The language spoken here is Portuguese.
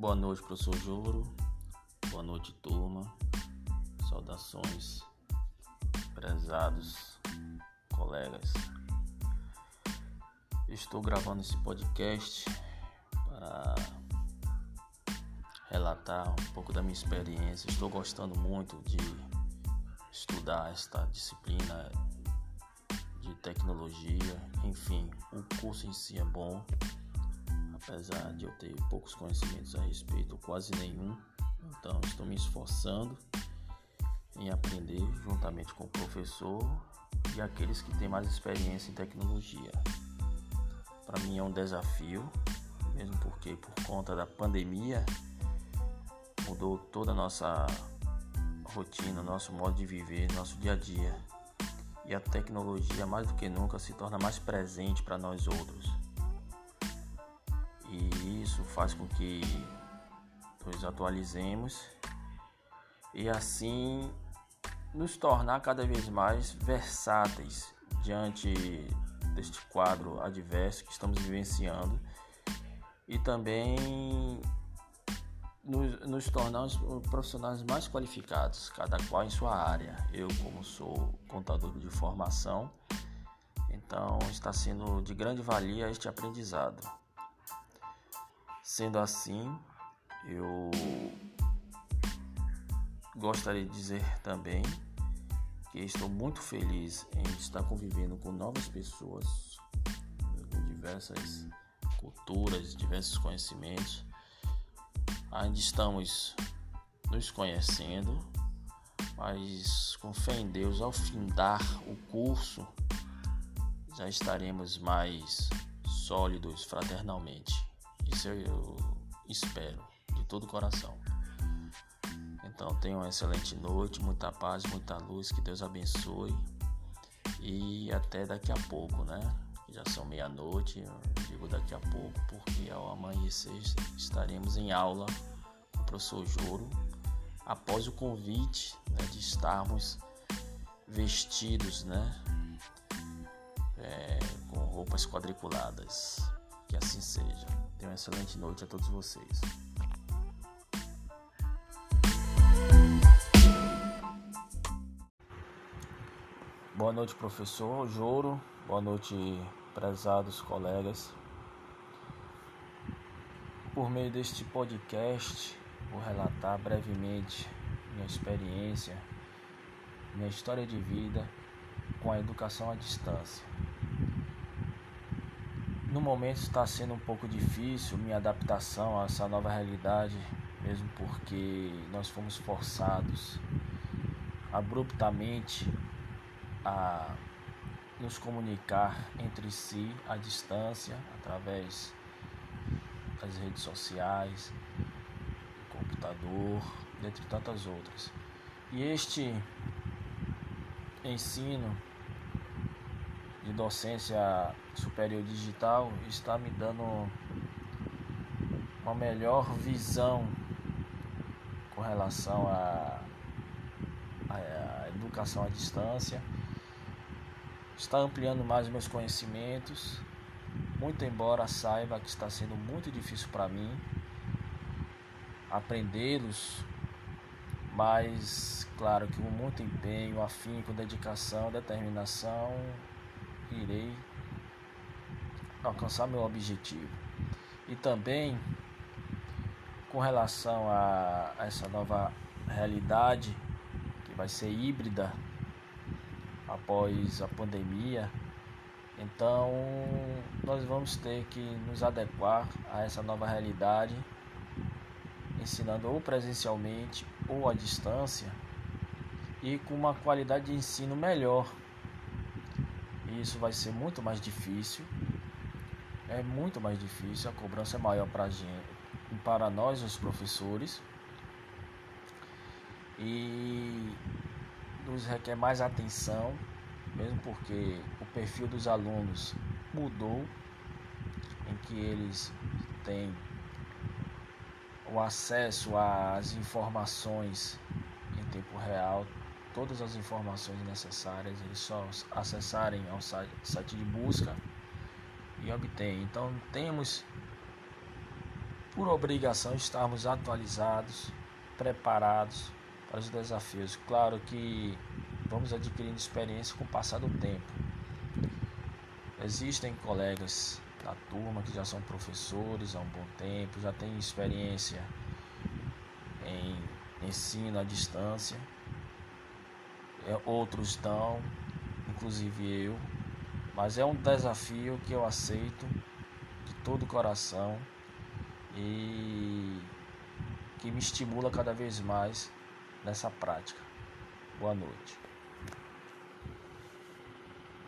Boa noite, professor Juro. Boa noite, turma. Saudações, prezados colegas. Estou gravando esse podcast para relatar um pouco da minha experiência. Estou gostando muito de estudar esta disciplina de tecnologia. Enfim, o curso em si é bom, apesar de eu ter poucos conhecimentos a respeito, quase nenhum. Então, estou me esforçando em aprender juntamente com o professor e aqueles que têm mais experiência em tecnologia. Para mim é um desafio, mesmo porque por conta da pandemia mudou toda a nossa rotina, nosso modo de viver, nosso dia a dia. E a tecnologia mais do que nunca se torna mais presente para nós outros. Isso faz com que nos atualizemos e assim nos tornar cada vez mais versáteis diante deste quadro adverso que estamos vivenciando e também nos, nos tornamos profissionais mais qualificados, cada qual em sua área. Eu, como sou contador de formação, então está sendo de grande valia este aprendizado. Sendo assim, eu gostaria de dizer também que estou muito feliz em estar convivendo com novas pessoas, com diversas culturas, diversos conhecimentos. Ainda estamos nos conhecendo, mas com fé em Deus, ao findar o curso, já estaremos mais sólidos fraternalmente. Isso eu espero de todo o coração. Então tenha uma excelente noite, muita paz, muita luz, que Deus abençoe. E até daqui a pouco, né? Já são meia-noite, digo daqui a pouco, porque ao amanhecer estaremos em aula com o professor Joro, após o convite né, de estarmos vestidos, né? É, com roupas quadriculadas. Que assim seja. Tenha uma excelente noite a todos vocês. Boa noite, professor Joro. Boa noite, prezados colegas. Por meio deste podcast, vou relatar brevemente minha experiência, minha história de vida com a educação à distância. No momento está sendo um pouco difícil minha adaptação a essa nova realidade, mesmo porque nós fomos forçados abruptamente a nos comunicar entre si à distância, através das redes sociais, do computador, dentre tantas outras. E este ensino de docência superior digital está me dando uma melhor visão com relação à, à educação à distância. Está ampliando mais meus conhecimentos, muito embora saiba que está sendo muito difícil para mim aprendê-los, mas claro que com muito empenho, afinco, dedicação, determinação, irei alcançar meu objetivo. E também com relação a essa nova realidade que vai ser híbrida após a pandemia. Então, nós vamos ter que nos adequar a essa nova realidade, ensinando ou presencialmente ou à distância e com uma qualidade de ensino melhor. E isso vai ser muito mais difícil. É muito mais difícil, a cobrança é maior para gente, para nós os professores. E nos requer mais atenção, mesmo porque o perfil dos alunos mudou, em que eles têm o acesso às informações em tempo real, todas as informações necessárias, eles só acessarem ao site de busca e obtêm. Então temos por obrigação, estarmos atualizados, preparados para os desafios. Claro que vamos adquirindo experiência com o passar do tempo. Existem colegas da turma que já são professores há um bom tempo, já têm experiência em ensino à distância. É, outros estão, inclusive eu, mas é um desafio que eu aceito de todo o coração e que me estimula cada vez mais nessa prática. Boa noite.